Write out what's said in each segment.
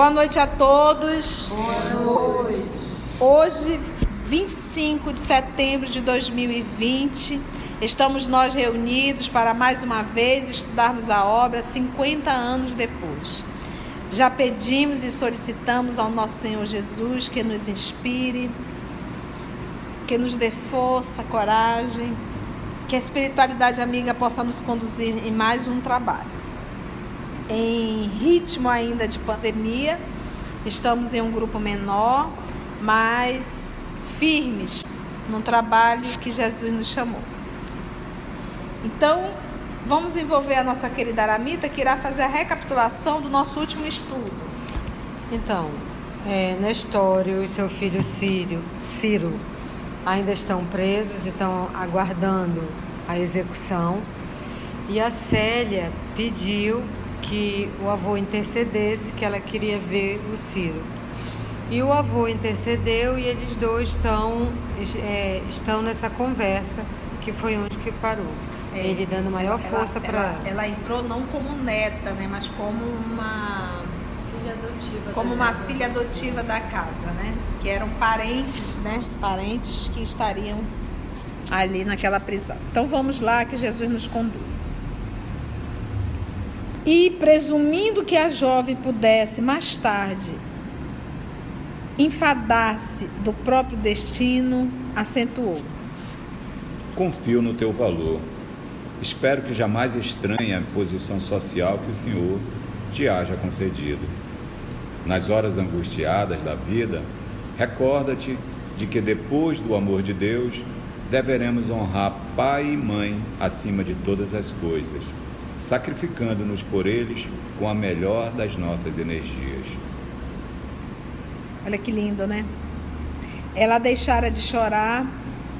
Boa noite a todos. Boa noite. Hoje, 25 de setembro de 2020, estamos nós reunidos para mais uma vez estudarmos a obra 50 anos depois. Já pedimos e solicitamos ao nosso Senhor Jesus que nos inspire, que nos dê força, coragem, que a espiritualidade amiga possa nos conduzir em mais um trabalho. Em ritmo ainda de pandemia, estamos em um grupo menor, mas firmes no trabalho que Jesus nos chamou. Então, vamos envolver a nossa querida Aramita, que irá fazer a recapitulação do nosso último estudo. Então, é, Nestório e seu filho Círio, Ciro ainda estão presos e estão aguardando a execução. E a Célia pediu que o avô intercedesse, que ela queria ver o Ciro. E o avô intercedeu e eles dois estão, é, estão nessa conversa, que foi onde que parou. É, Ele dando maior força para ela, ela entrou não como neta, né, mas como uma filha adotiva. Como uma filha adotiva da casa, né? Que eram parentes, né? Parentes que estariam ali naquela prisão. Então vamos lá que Jesus nos conduz. E presumindo que a jovem pudesse mais tarde enfadar-se do próprio destino, acentuou: Confio no teu valor. Espero que jamais estranhe a posição social que o Senhor te haja concedido. Nas horas angustiadas da vida, recorda-te de que depois do amor de Deus, deveremos honrar pai e mãe acima de todas as coisas, sacrificando-nos por eles com a melhor das nossas energias. Olha que lindo, né? Ela deixara de chorar,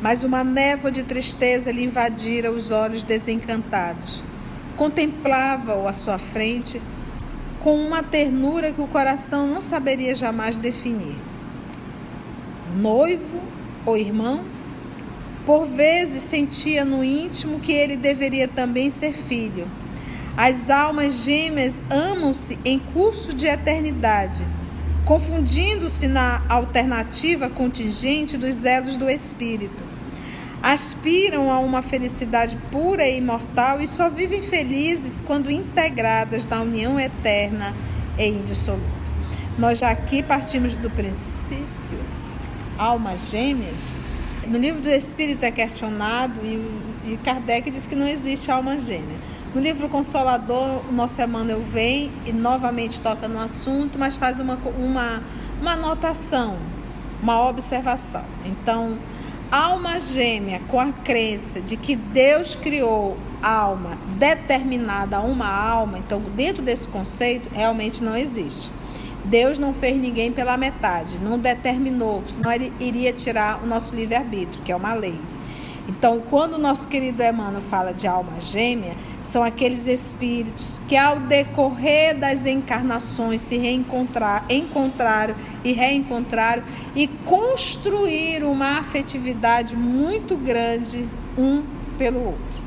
mas uma névoa de tristeza lhe invadira os olhos desencantados. Contemplava-o à sua frente com uma ternura que o coração não saberia jamais definir. Noivo ou irmão? Por vezes sentia no íntimo que ele deveria também ser filho. As almas gêmeas amam-se em curso de eternidade, confundindo-se na alternativa contingente dos elos do espírito. Aspiram a uma felicidade pura e imortal e só vivem felizes quando integradas na união eterna e indissolúvel. Nós já aqui partimos do princípio almas gêmeas no livro do Espírito é questionado e, e Kardec diz que não existe alma gêmea. No livro Consolador, o nosso Emmanuel vem e novamente toca no assunto, mas faz uma, uma, uma anotação, uma observação. Então, alma gêmea com a crença de que Deus criou alma determinada a uma alma, então, dentro desse conceito, realmente não existe. Deus não fez ninguém pela metade, não determinou, senão ele iria tirar o nosso livre-arbítrio, que é uma lei. Então, quando o nosso querido Emmanuel fala de alma gêmea, são aqueles espíritos que, ao decorrer das encarnações, se reencontrar, encontraram e reencontraram e construíram uma afetividade muito grande um pelo outro.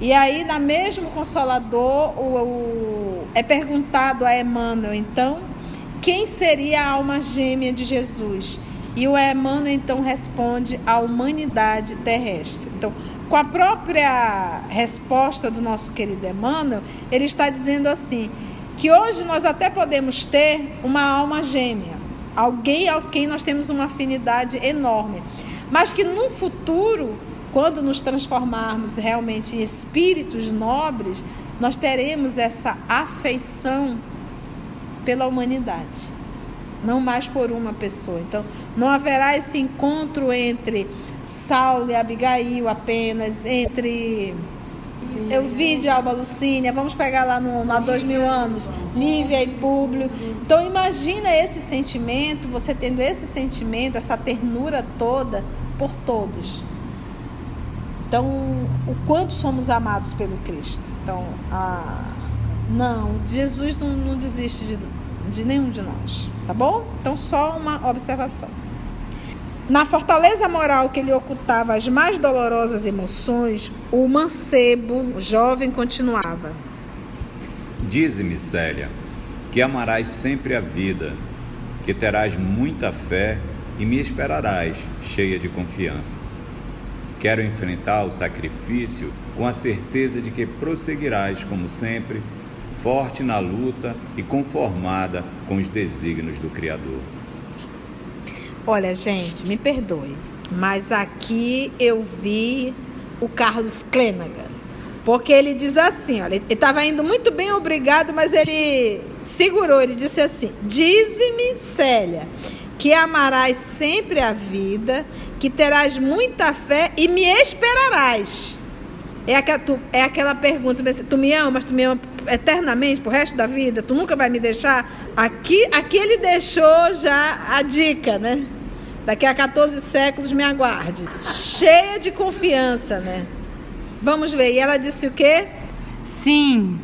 E aí, na mesmo Consolador, o, o, é perguntado a Emmanuel, então, quem seria a alma gêmea de Jesus? E o Emmanuel então responde a humanidade terrestre. Então, com a própria resposta do nosso querido Emmanuel, ele está dizendo assim: que hoje nós até podemos ter uma alma gêmea, alguém ao quem nós temos uma afinidade enorme, mas que no futuro, quando nos transformarmos realmente em espíritos nobres, nós teremos essa afeição pela humanidade, não mais por uma pessoa. Então, não haverá esse encontro entre Saulo e Abigail apenas, entre eu vi de Alba Lucínia, vamos pegar lá no, há dois mil anos, Lívia e Públio. Então imagina esse sentimento, você tendo esse sentimento, essa ternura toda por todos. Então, o quanto somos amados pelo Cristo. Então, a, não, Jesus não, não desiste de, de nenhum de nós, tá bom? Então, só uma observação. Na fortaleza moral que lhe ocultava as mais dolorosas emoções, o mancebo, o jovem, continuava. Dize-me, Célia, que amarás sempre a vida, que terás muita fé e me esperarás, cheia de confiança. Quero enfrentar o sacrifício com a certeza de que prosseguirás, como sempre, forte na luta e conformada com os desígnios do Criador. Olha, gente, me perdoe, mas aqui eu vi o Carlos Clenaghan. Porque ele diz assim, olha, ele estava indo muito bem, obrigado, mas ele segurou, ele disse assim: Dize-me, Célia, que amarás sempre a vida, que terás muita fé e me esperarás. É aquela, tu, é aquela pergunta, tu me amas, tu me amas eternamente pro resto da vida, tu nunca vai me deixar? Aqui, aqui ele deixou já a dica, né? Daqui a 14 séculos me aguarde. Cheia de confiança, né? Vamos ver. E ela disse o quê? Sim.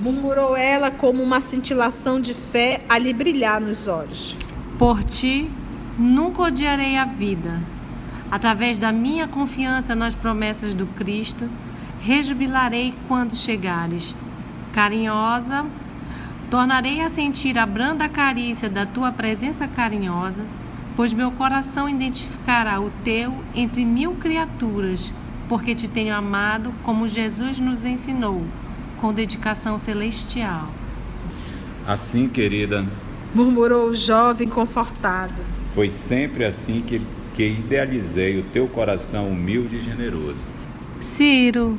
Murmurou ela como uma cintilação de fé a lhe brilhar nos olhos. Por ti nunca odiarei a vida. Através da minha confiança nas promessas do Cristo, rejubilarei quando chegares. Carinhosa, tornarei a sentir a branda carícia da tua presença carinhosa pois meu coração identificará o teu entre mil criaturas, porque te tenho amado como Jesus nos ensinou, com dedicação celestial. Assim, querida, murmurou o jovem confortado. Foi sempre assim que, que idealizei o teu coração humilde e generoso. Ciro,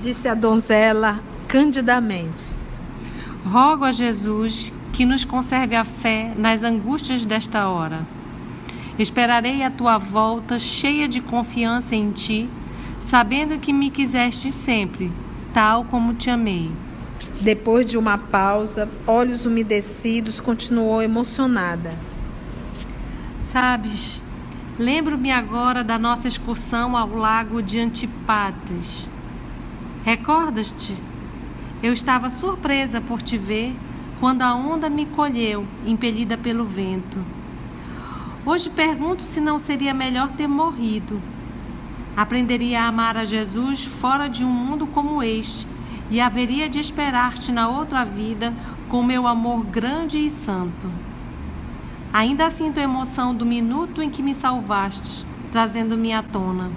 disse a donzela candidamente, rogo a Jesus que nos conserve a fé nas angústias desta hora Esperarei a tua volta cheia de confiança em ti, sabendo que me quiseste sempre, tal como te amei. Depois de uma pausa, olhos umedecidos, continuou emocionada. Sabes, lembro-me agora da nossa excursão ao lago de Antipatres. Recordas-te? Eu estava surpresa por te ver quando a onda me colheu, impelida pelo vento. Hoje pergunto se não seria melhor ter morrido. Aprenderia a amar a Jesus fora de um mundo como este e haveria de esperar-te na outra vida com meu amor grande e santo. Ainda sinto a emoção do minuto em que me salvaste, trazendo-me à tona.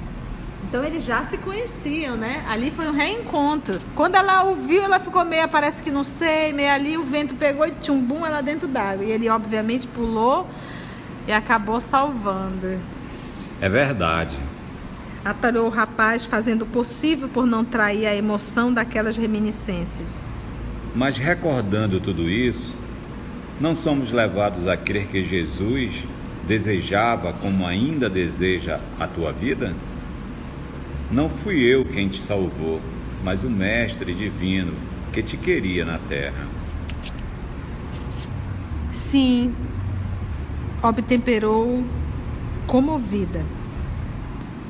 Então eles já se conheciam, né? Ali foi um reencontro. Quando ela ouviu, ela ficou meio, parece que não sei, meio ali, o vento pegou e tchumbum ela dentro d'água. E ele obviamente pulou e acabou salvando. É verdade. Atalhou o rapaz, fazendo o possível por não trair a emoção daquelas reminiscências. Mas recordando tudo isso, não somos levados a crer que Jesus desejava como ainda deseja a tua vida? Não fui eu quem te salvou, mas o Mestre Divino que te queria na terra. Sim, obtemperou comovida.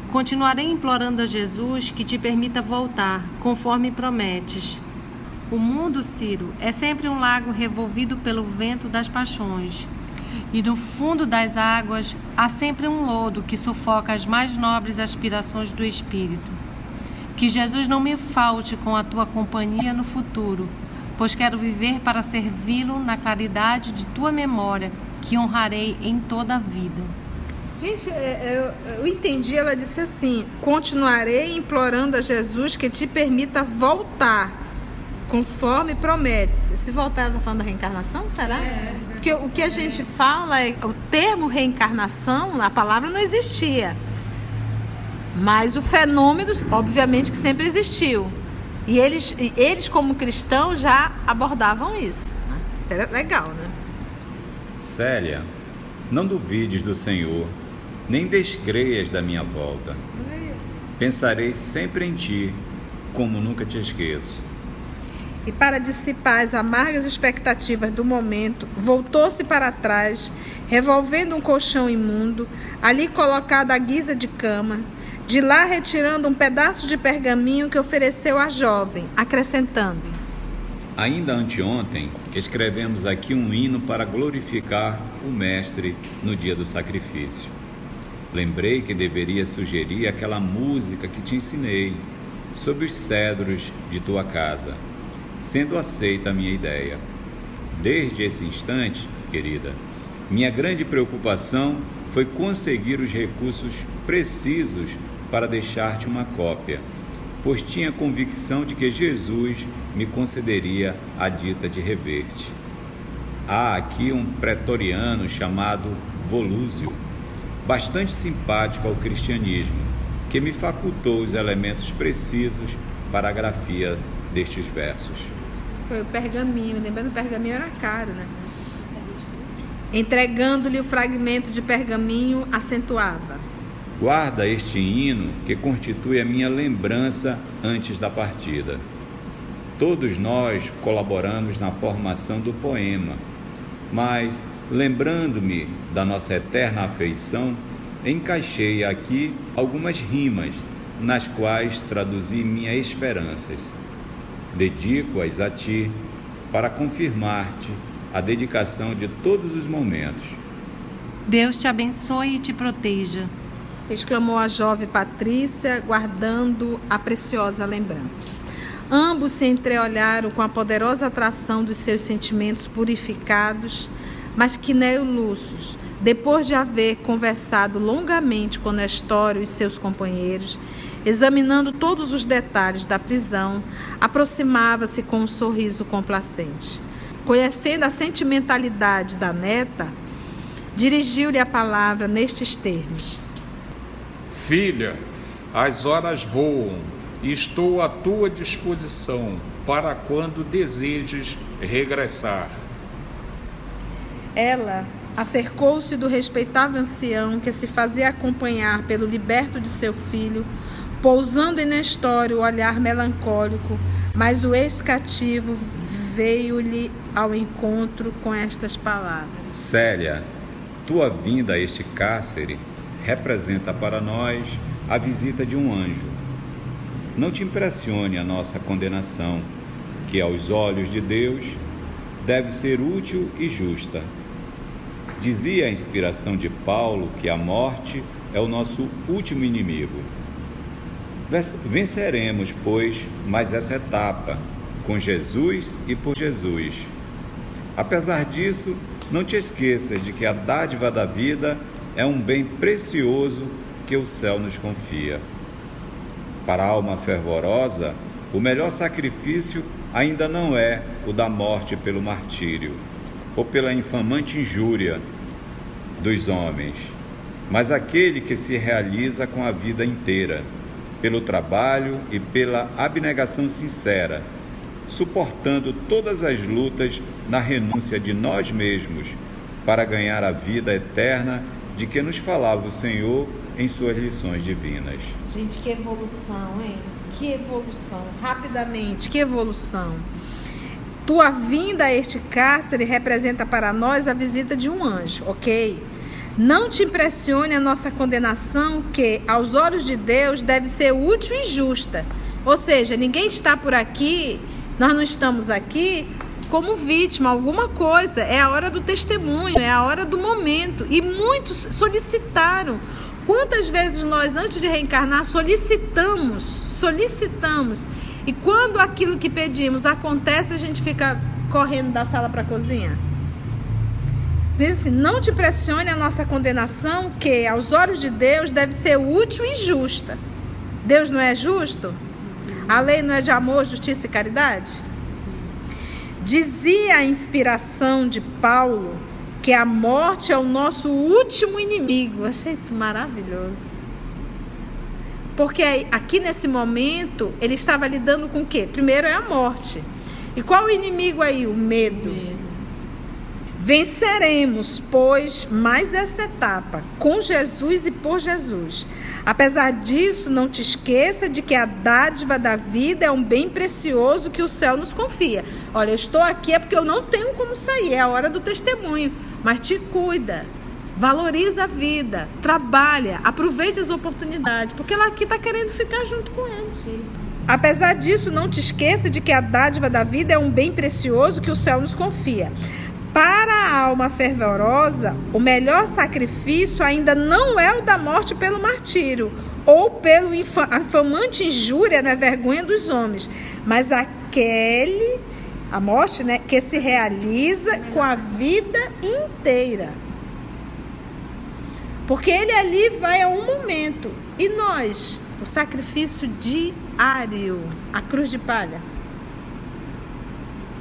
Continuarei implorando a Jesus que te permita voltar, conforme prometes. O mundo, Ciro, é sempre um lago revolvido pelo vento das paixões. E no fundo das águas há sempre um lodo que sufoca as mais nobres aspirações do espírito. Que Jesus não me falte com a tua companhia no futuro, pois quero viver para servi-lo na claridade de tua memória que honrarei em toda a vida. Gente, é, eu, eu entendi, ela disse assim: continuarei implorando a Jesus que te permita voltar, conforme promete. Se voltar, ela está falando da reencarnação, será? É, Porque o que a gente fala é o termo reencarnação, a palavra não existia. Mas o fenômeno, obviamente, que sempre existiu. E eles, eles como cristãos, já abordavam isso. Né? Era legal, né? Célia, não duvides do Senhor, nem descreias da minha volta. Pensarei sempre em ti, como nunca te esqueço. E para dissipar as amargas expectativas do momento, voltou-se para trás, revolvendo um colchão imundo, ali colocado à guisa de cama, de lá retirando um pedaço de pergaminho que ofereceu à jovem, acrescentando: Ainda anteontem, escrevemos aqui um hino para glorificar o Mestre no dia do sacrifício. Lembrei que deveria sugerir aquela música que te ensinei, sobre os cedros de tua casa, sendo aceita a minha ideia. Desde esse instante, querida, minha grande preocupação foi conseguir os recursos precisos para deixar-te uma cópia, pois tinha convicção de que Jesus me concederia a dita de reverte. Há aqui um pretoriano chamado Volúzio, bastante simpático ao cristianismo, que me facultou os elementos precisos para a grafia destes versos. Foi o pergaminho, lembrando que o pergaminho era caro, né? Entregando-lhe o fragmento de pergaminho, acentuava: Guarda este hino que constitui a minha lembrança antes da partida. Todos nós colaboramos na formação do poema, mas, lembrando-me da nossa eterna afeição, encaixei aqui algumas rimas nas quais traduzi minhas esperanças. Dedico-as a ti para confirmar-te a dedicação de todos os momentos. Deus te abençoe e te proteja. Exclamou a jovem Patrícia, guardando a preciosa lembrança. Ambos se entreolharam com a poderosa atração dos seus sentimentos purificados, mas que Neoluços, depois de haver conversado longamente com Nestório e seus companheiros, examinando todos os detalhes da prisão, aproximava-se com um sorriso complacente. Conhecendo a sentimentalidade da neta, dirigiu-lhe a palavra nestes termos: Filha, as horas voam e estou à tua disposição para quando desejes regressar. Ela acercou-se do respeitável ancião que se fazia acompanhar pelo liberto de seu filho, pousando em Nestório o olhar melancólico, mas o ex-cativo veio-lhe ao encontro com estas palavras: Célia, tua vinda a este cárcere representa para nós a visita de um anjo. Não te impressione a nossa condenação, que aos olhos de Deus deve ser útil e justa. Dizia a inspiração de Paulo que a morte é o nosso último inimigo. Venceremos, pois, mais essa etapa com Jesus e por Jesus. Apesar disso, não te esqueças de que a dádiva da vida é um bem precioso que o céu nos confia. Para a alma fervorosa, o melhor sacrifício ainda não é o da morte pelo martírio ou pela infamante injúria dos homens, mas aquele que se realiza com a vida inteira, pelo trabalho e pela abnegação sincera suportando todas as lutas na renúncia de nós mesmos para ganhar a vida eterna de que nos falava o Senhor em suas lições divinas. Gente, que evolução, hein? Que evolução. Rapidamente, que evolução. Tua vinda a este cárcere representa para nós a visita de um anjo, ok? Não te impressione a nossa condenação, que, aos olhos de Deus, deve ser útil e justa. Ou seja, ninguém está por aqui nós não estamos aqui como vítima, alguma coisa. É a hora do testemunho, é a hora do momento. E muitos solicitaram. Quantas vezes nós, antes de reencarnar, solicitamos, solicitamos. E quando aquilo que pedimos acontece, a gente fica correndo da sala para a cozinha? Diz assim, não te pressione a nossa condenação, que aos olhos de Deus deve ser útil e justa. Deus não é justo? A lei não é de amor, justiça e caridade? Dizia a inspiração de Paulo que a morte é o nosso último inimigo. Achei isso maravilhoso. Porque aqui nesse momento ele estava lidando com o quê? Primeiro é a morte. E qual o inimigo aí? O medo. medo. Venceremos, pois, mais essa etapa, com Jesus e por Jesus. Apesar disso, não te esqueça de que a dádiva da vida é um bem precioso que o céu nos confia. Olha, eu estou aqui é porque eu não tenho como sair, é a hora do testemunho. Mas te cuida, valoriza a vida, trabalha, aproveite as oportunidades, porque ela aqui está querendo ficar junto com eles. Apesar disso, não te esqueça de que a dádiva da vida é um bem precioso que o céu nos confia. Para a alma fervorosa, o melhor sacrifício ainda não é o da morte pelo martírio ou pelo infamante injúria na vergonha dos homens, mas aquele A morte, né, que se realiza com a vida inteira. Porque ele ali vai a um momento. E nós, o sacrifício diário, a cruz de palha.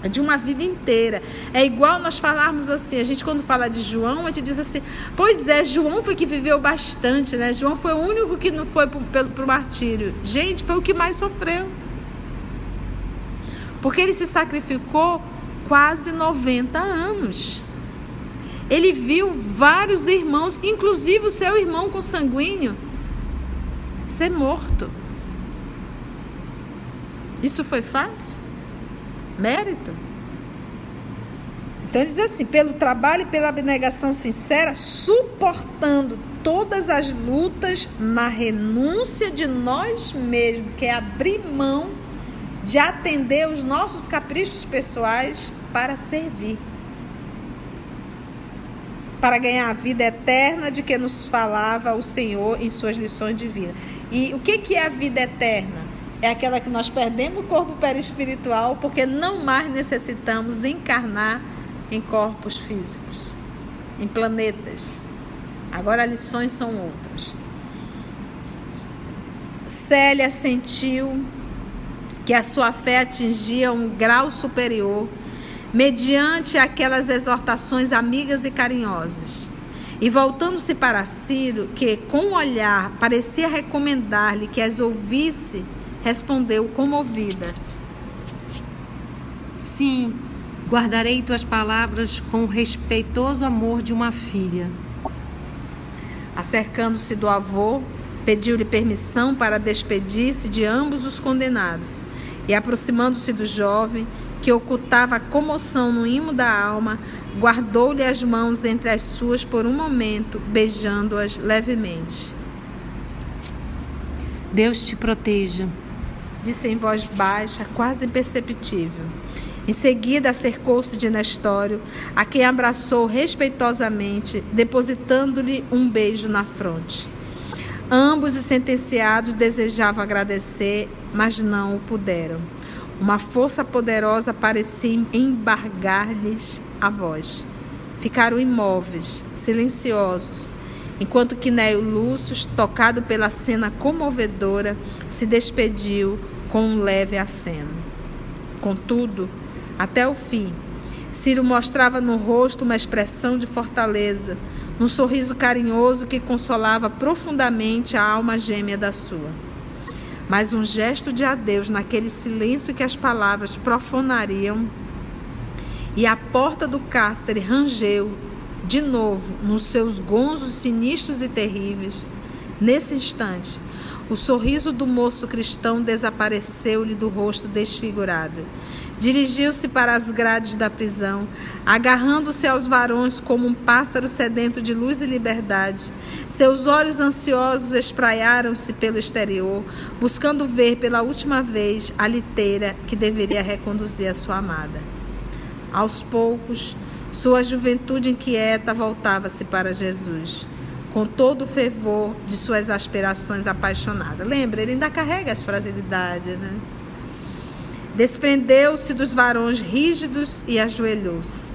De uma vida inteira. É igual nós falarmos assim, a gente quando fala de João, a gente diz assim, pois é, João foi que viveu bastante, né? João foi o único que não foi para o martírio. Gente, foi o que mais sofreu. Porque ele se sacrificou quase 90 anos. Ele viu vários irmãos, inclusive o seu irmão consanguíneo, ser morto. Isso foi fácil? Mérito? Então ele diz assim: pelo trabalho e pela abnegação sincera, suportando todas as lutas na renúncia de nós mesmos, que é abrir mão de atender os nossos caprichos pessoais para servir. Para ganhar a vida eterna de que nos falava o Senhor em suas lições divinas. E o que, que é a vida eterna? É aquela que nós perdemos o corpo perispiritual porque não mais necessitamos encarnar em corpos físicos, em planetas. Agora as lições são outras. Célia sentiu que a sua fé atingia um grau superior mediante aquelas exortações amigas e carinhosas. E voltando-se para Ciro, que com o olhar parecia recomendar-lhe que as ouvisse, respondeu comovida: Sim, guardarei tuas palavras com o respeitoso amor de uma filha. Acercando-se do avô, pediu-lhe permissão para despedir-se de ambos os condenados e aproximando-se do jovem, que ocultava a comoção no imo da alma, guardou-lhe as mãos entre as suas por um momento, beijando-as levemente. Deus te proteja, disse em voz baixa, quase imperceptível. Em seguida, acercou-se de Nestório, a quem abraçou respeitosamente, depositando-lhe um beijo na fronte. Ambos os sentenciados desejavam agradecer, mas não o puderam. Uma força poderosa parecia embargar-lhes a voz. Ficaram imóveis, silenciosos, enquanto que Neo Lúcio, tocado pela cena comovedora, se despediu com um leve aceno. Contudo, até o fim, Ciro mostrava no rosto uma expressão de fortaleza, num sorriso carinhoso que consolava profundamente a alma gêmea da sua. Mas um gesto de adeus naquele silêncio que as palavras profanariam, e a porta do cárcere rangeu de novo nos seus gonzos sinistros e terríveis. Nesse instante, o sorriso do moço cristão desapareceu-lhe do rosto desfigurado Dirigiu-se para as grades da prisão, agarrando-se aos varões como um pássaro sedento de luz e liberdade. Seus olhos ansiosos espraiaram-se pelo exterior, buscando ver pela última vez a liteira que deveria reconduzir a sua amada. Aos poucos, sua juventude inquieta voltava-se para Jesus, com todo o fervor de suas aspirações apaixonadas. Lembra, ele ainda carrega as fragilidades, né? Desprendeu-se dos varões rígidos e ajoelhou-se.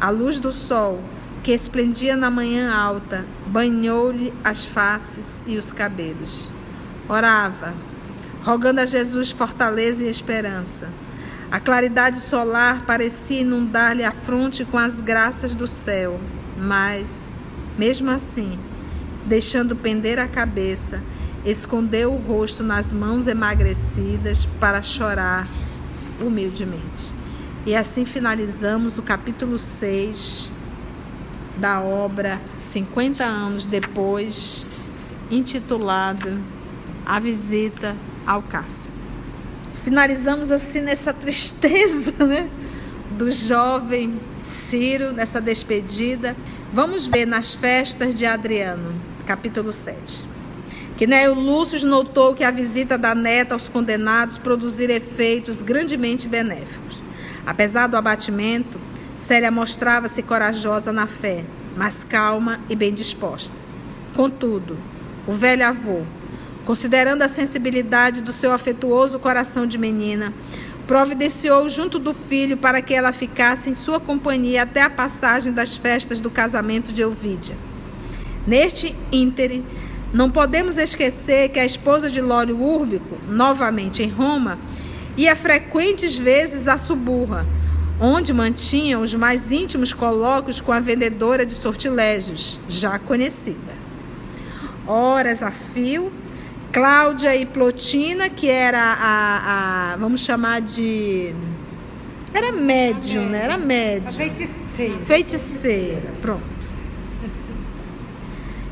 A luz do sol, que esplendia na manhã alta, banhou-lhe as faces e os cabelos. Orava, rogando a Jesus fortaleza e esperança. A claridade solar parecia inundar-lhe a fronte com as graças do céu, mas, mesmo assim, deixando pender a cabeça, escondeu o rosto nas mãos emagrecidas para chorar humildemente. E assim finalizamos o capítulo 6 da obra 50 anos depois, intitulado A Visita ao Cárcere. Finalizamos assim nessa tristeza, né? Do jovem Ciro, nessa despedida. Vamos ver nas festas de Adriano, capítulo 7 que Neo Lúcio notou que a visita da neta aos condenados produzira efeitos grandemente benéficos. Apesar do abatimento, Célia mostrava-se corajosa na fé, mas calma e bem disposta. Contudo, o velho avô, considerando a sensibilidade do seu afetuoso coração de menina, providenciou junto do filho para que ela ficasse em sua companhia até a passagem das festas do casamento de Euvídia. Neste íntere, não podemos esquecer que a esposa de Lório Úrbico, novamente em Roma, ia frequentes vezes a Suburra, onde mantinha os mais íntimos colóquios com a vendedora de sortilégios, já conhecida. Horas a fio, Cláudia e Plotina, que era a, a vamos chamar de. Era médium, né? Era médium. Feiticeira. Feiticeira, pronto.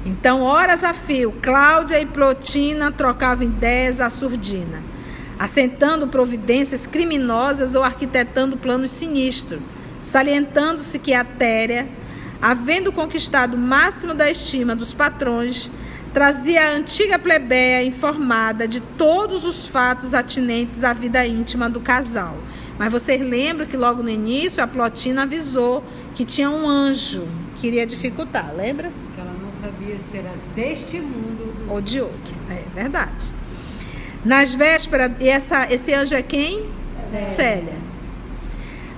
Então, horas a fio, Cláudia e Plotina trocavam ideias à surdina assentando providências criminosas ou arquitetando planos sinistros, salientando-se que a Téria, havendo conquistado o máximo da estima dos patrões, trazia a antiga plebeia informada de todos os fatos atinentes à vida íntima do casal. Mas vocês lembram que logo no início a Plotina avisou que tinha um anjo que iria dificultar, lembra? Sabia se era deste mundo ou de outro. É verdade. Nas vésperas, e essa, esse anjo é quem? Célia. Célia.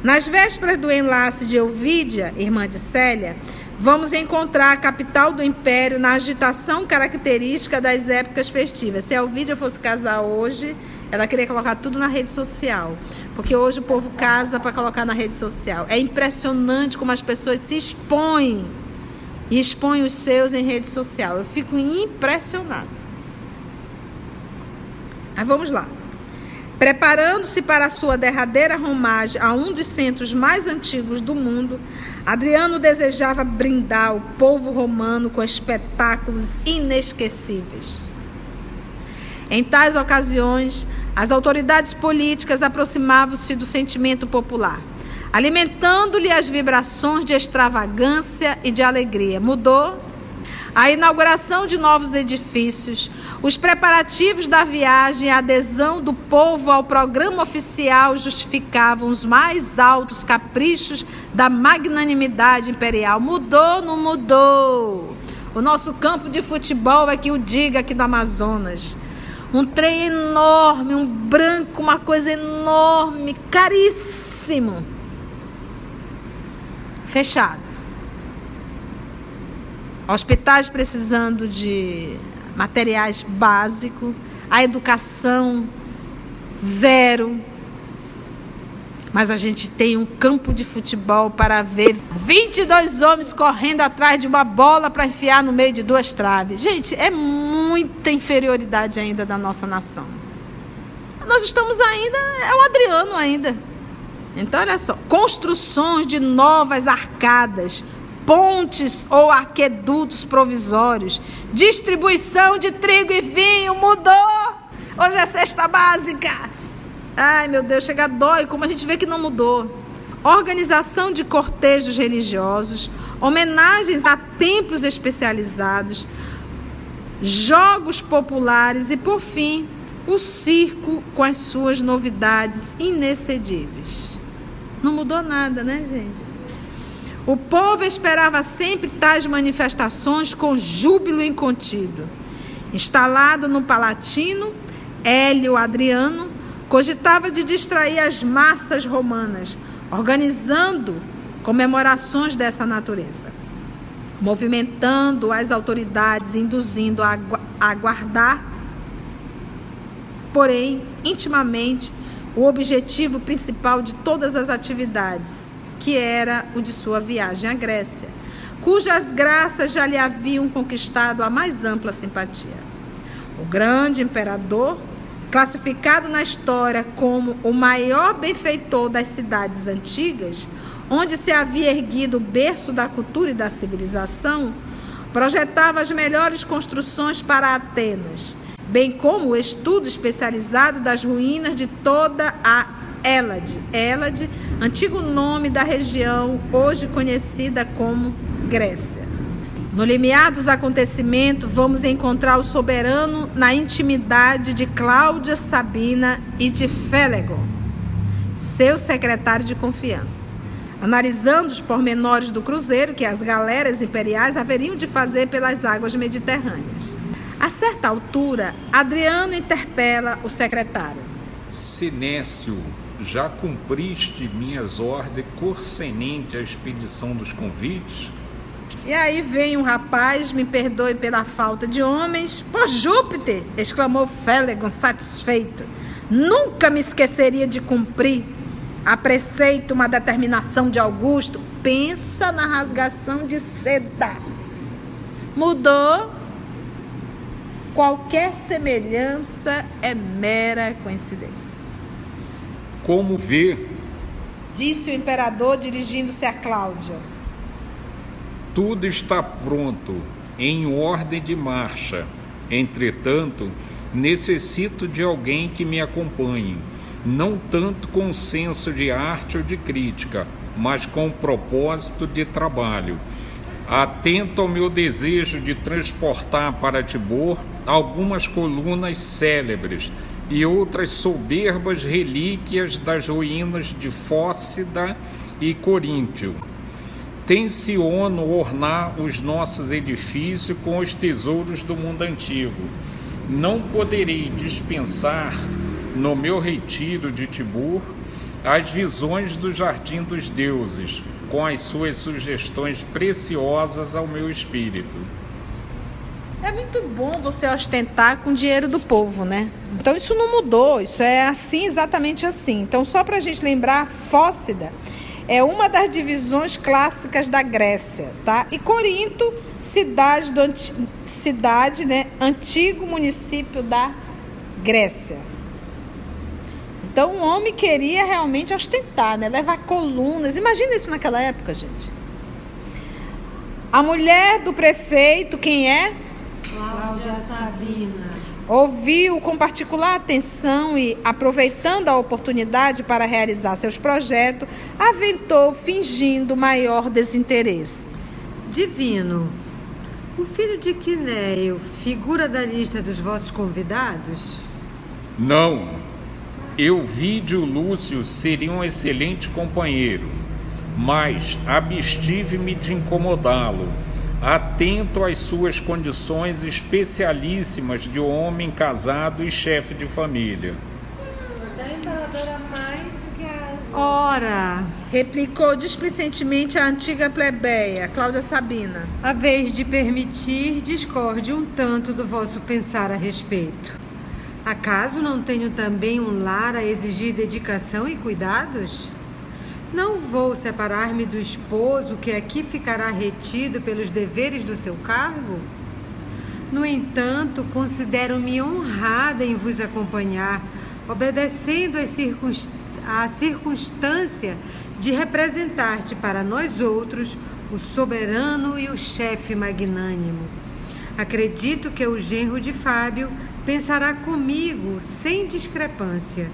Nas vésperas do enlace de Euvídia, irmã de Célia, vamos encontrar a capital do império na agitação característica das épocas festivas. Se a Euvídia fosse casar hoje, ela queria colocar tudo na rede social. Porque hoje o povo casa para colocar na rede social. É impressionante como as pessoas se expõem e expõem os seus em rede social. Eu fico impressionada. Mas vamos lá. Preparando-se para a sua derradeira romagem a um dos centros mais antigos do mundo, Adriano desejava brindar o povo romano com espetáculos inesquecíveis. Em tais ocasiões, as autoridades políticas aproximavam-se do sentimento popular, alimentando-lhe as vibrações de extravagância e de alegria. Mudou a inauguração de novos edifícios, os preparativos da viagem a adesão do povo ao programa oficial justificavam os mais altos caprichos da magnanimidade imperial. Mudou, não mudou? O nosso campo de futebol é que o diga aqui do Amazonas. Um trem enorme, um branco, uma coisa enorme, caríssimo. Fechado hospitais precisando de materiais básicos, a educação zero. Mas a gente tem um campo de futebol para ver 22 homens correndo atrás de uma bola para enfiar no meio de duas traves. Gente, é muita inferioridade ainda da nossa nação. Nós estamos ainda, é o Adriano ainda. Então, olha só, construções de novas arcadas, pontes ou aquedutos provisórios, distribuição de trigo e vinho mudou. Hoje é cesta básica. Ai, meu Deus, chega dói como a gente vê que não mudou. Organização de cortejos religiosos, homenagens a templos especializados, jogos populares e, por fim, o circo com as suas novidades inexcedíveis. Não mudou nada, né, gente? O povo esperava sempre tais manifestações com júbilo incontido. Instalado no Palatino, Hélio Adriano cogitava de distrair as massas romanas, organizando comemorações dessa natureza, movimentando as autoridades, induzindo a aguardar, porém, intimamente, o objetivo principal de todas as atividades, que era o de sua viagem à Grécia, cujas graças já lhe haviam conquistado a mais ampla simpatia. O grande imperador, classificado na história como o maior benfeitor das cidades antigas, onde se havia erguido o berço da cultura e da civilização, projetava as melhores construções para Atenas, bem como o estudo especializado das ruínas de toda a Elade. Elade, antigo nome da região, hoje conhecida como Grécia. No limiar dos acontecimentos, vamos encontrar o soberano na intimidade de Cláudia Sabina e de Félegon, seu secretário de confiança, analisando os pormenores do cruzeiro que as galeras imperiais haveriam de fazer pelas águas mediterrâneas. A certa altura, Adriano interpela o secretário. Sinécio, já cumpriste minhas ordens corsenente à expedição dos convites? E aí vem um rapaz, me perdoe pela falta de homens. Por Júpiter! exclamou Félegon, satisfeito. Nunca me esqueceria de cumprir a preceito uma determinação de Augusto. Pensa na rasgação de seda. Mudou. Qualquer semelhança é mera coincidência. Como vê? Disse o imperador dirigindo-se a Cláudia. Tudo está pronto, em ordem de marcha. Entretanto, necessito de alguém que me acompanhe, não tanto com senso de arte ou de crítica, mas com propósito de trabalho. Atento ao meu desejo de transportar para Tibor algumas colunas célebres e outras soberbas relíquias das ruínas de Fócida e Coríntio tenciono ornar os nossos edifícios com os tesouros do mundo antigo. Não poderei dispensar no meu retiro de Tibur as visões do jardim dos deuses, com as suas sugestões preciosas ao meu espírito. É muito bom você ostentar com dinheiro do povo, né? Então isso não mudou, isso é assim, exatamente assim. Então, só para a gente lembrar, Fócida é uma das divisões clássicas da Grécia, tá? E Corinto, cidade do cidade, né, antigo município da Grécia. Então, o homem queria realmente ostentar, né, levar colunas. Imagina isso naquela época, gente. A mulher do prefeito, quem é? Cláudia Sabina ouviu com particular atenção e, aproveitando a oportunidade para realizar seus projetos, aventou fingindo maior desinteresse. Divino, o filho de Quinéio figura da lista dos vossos convidados? Não. Eu vi de Lúcio seria um excelente companheiro, mas abstive-me de incomodá-lo atento às suas condições especialíssimas de homem casado e chefe de família. Ora, replicou displicentemente a antiga plebeia, Cláudia Sabina. A vez de permitir, discorde um tanto do vosso pensar a respeito. Acaso não tenho também um lar a exigir dedicação e cuidados? Não vou separar-me do esposo que aqui ficará retido pelos deveres do seu cargo? No entanto, considero-me honrada em vos acompanhar, obedecendo à circunstância de representar-te para nós outros o soberano e o chefe magnânimo. Acredito que o genro de Fábio pensará comigo sem discrepância.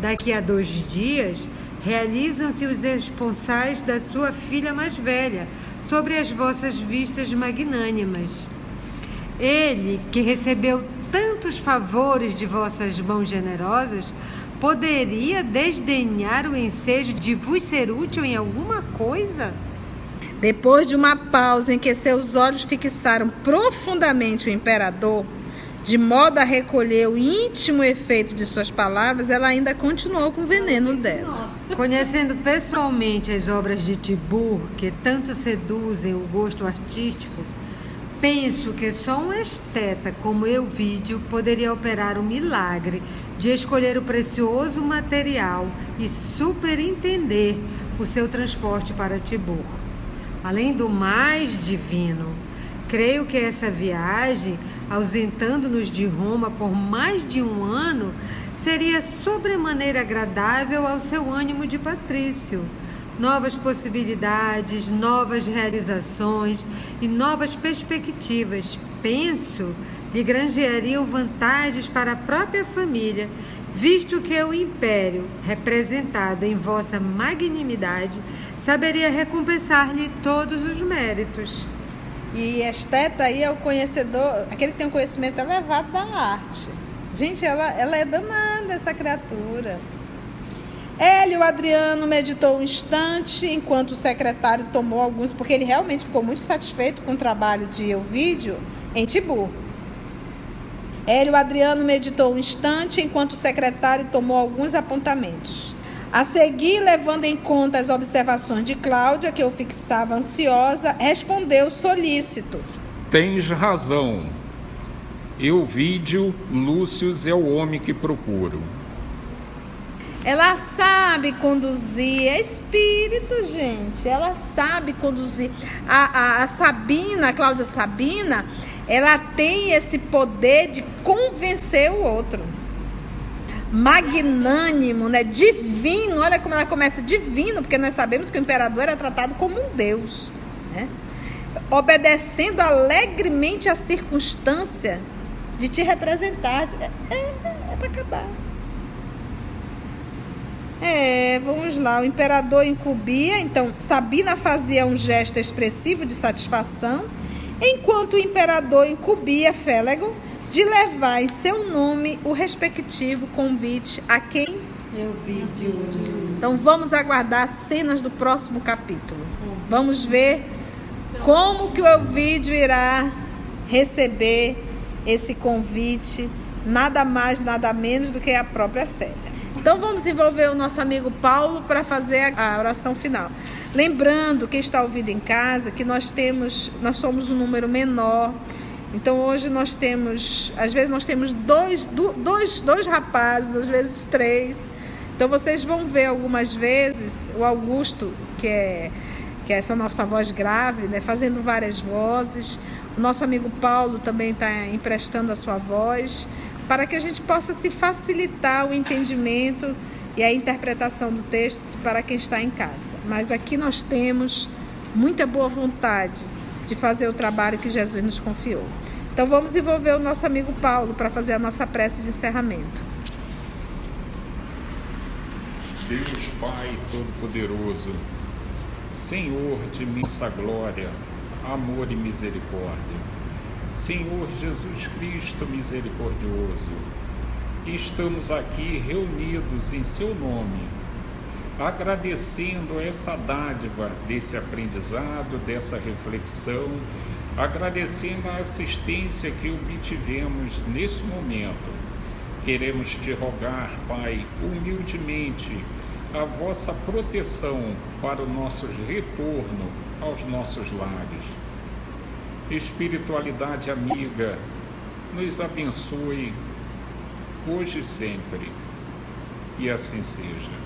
Daqui a dois dias realizam-se os responsais da sua filha mais velha sobre as vossas vistas magnânimas. Ele, que recebeu tantos favores de vossas mãos generosas, poderia desdenhar o ensejo de vos ser útil em alguma coisa? Depois de uma pausa em que seus olhos fixaram profundamente o imperador, de modo a recolher o íntimo efeito de suas palavras, ela ainda continuou com o veneno dela. Conhecendo pessoalmente as obras de Tibur, que tanto seduzem o gosto artístico, penso que só um esteta como Euvídio poderia operar o milagre de escolher o precioso material e superintender o seu transporte para Tibur. Além do mais divino, creio que essa viagem ausentando-nos de Roma por mais de um ano, seria sobremaneira agradável ao seu ânimo de patrício. Novas possibilidades, novas realizações e novas perspectivas, penso, lhe granjeariam vantagens para a própria família, visto que o império, representado em vossa magnanimidade, saberia recompensar-lhe todos os méritos. E esteta aí é o conhecedor, aquele que tem um conhecimento elevado da arte. Gente, ela, ela é danada, essa criatura. Hélio Adriano meditou um instante enquanto o secretário tomou alguns, porque ele realmente ficou muito satisfeito com o trabalho de Euvídio em Tibu. Hélio Adriano meditou um instante enquanto o secretário tomou alguns apontamentos. A seguir, levando em conta as observações de Cláudia, que eu fixava ansiosa, respondeu solícito. Tens razão. Euvídio Lúcio é o homem que procuro. Ela sabe conduzir, é espírito, gente. Ela sabe conduzir. A, a, a Sabina, a Cláudia Sabina, ela tem esse poder de convencer o outro. Magnânimo, né? Divino. Olha como ela começa divino, porque nós sabemos que o imperador era tratado como um deus, né? Obedecendo alegremente a circunstância de te representar. É, é, é para acabar. É, vamos lá. O imperador incumbia, então Sabina fazia um gesto expressivo de satisfação, enquanto o imperador incumbia Félago de levar em seu nome o respectivo convite a quem? Euvídio. Então vamos aguardar cenas do próximo capítulo. Vamos ver como que o Euvídio irá receber esse convite, nada mais, nada menos do que a própria Célia. Então vamos envolver o nosso amigo Paulo para fazer a oração final. Lembrando que está ouvindo em casa que nós temos, nós somos um número menor. Então hoje nós temos, às vezes nós temos dois, dois, dois rapazes, às vezes três. Então vocês vão ver algumas vezes o Augusto, que é que é essa nossa voz grave, né, fazendo várias vozes. O nosso amigo Paulo também está emprestando a sua voz para que a gente possa se facilitar o entendimento e a interpretação do texto para quem está em casa. Mas aqui nós temos muita boa vontade de fazer o trabalho que Jesus nos confiou. Então vamos envolver o nosso amigo Paulo para fazer a nossa prece de encerramento. Deus Pai Todo-Poderoso, Senhor de imensa glória, amor e misericórdia, Senhor Jesus Cristo misericordioso, estamos aqui reunidos em Seu nome, agradecendo essa dádiva desse aprendizado, dessa reflexão, agradecendo a assistência que obtivemos neste momento. Queremos te rogar, Pai, humildemente, a vossa proteção para o nosso retorno aos nossos lares espiritualidade amiga, nos abençoe hoje e sempre. E assim seja.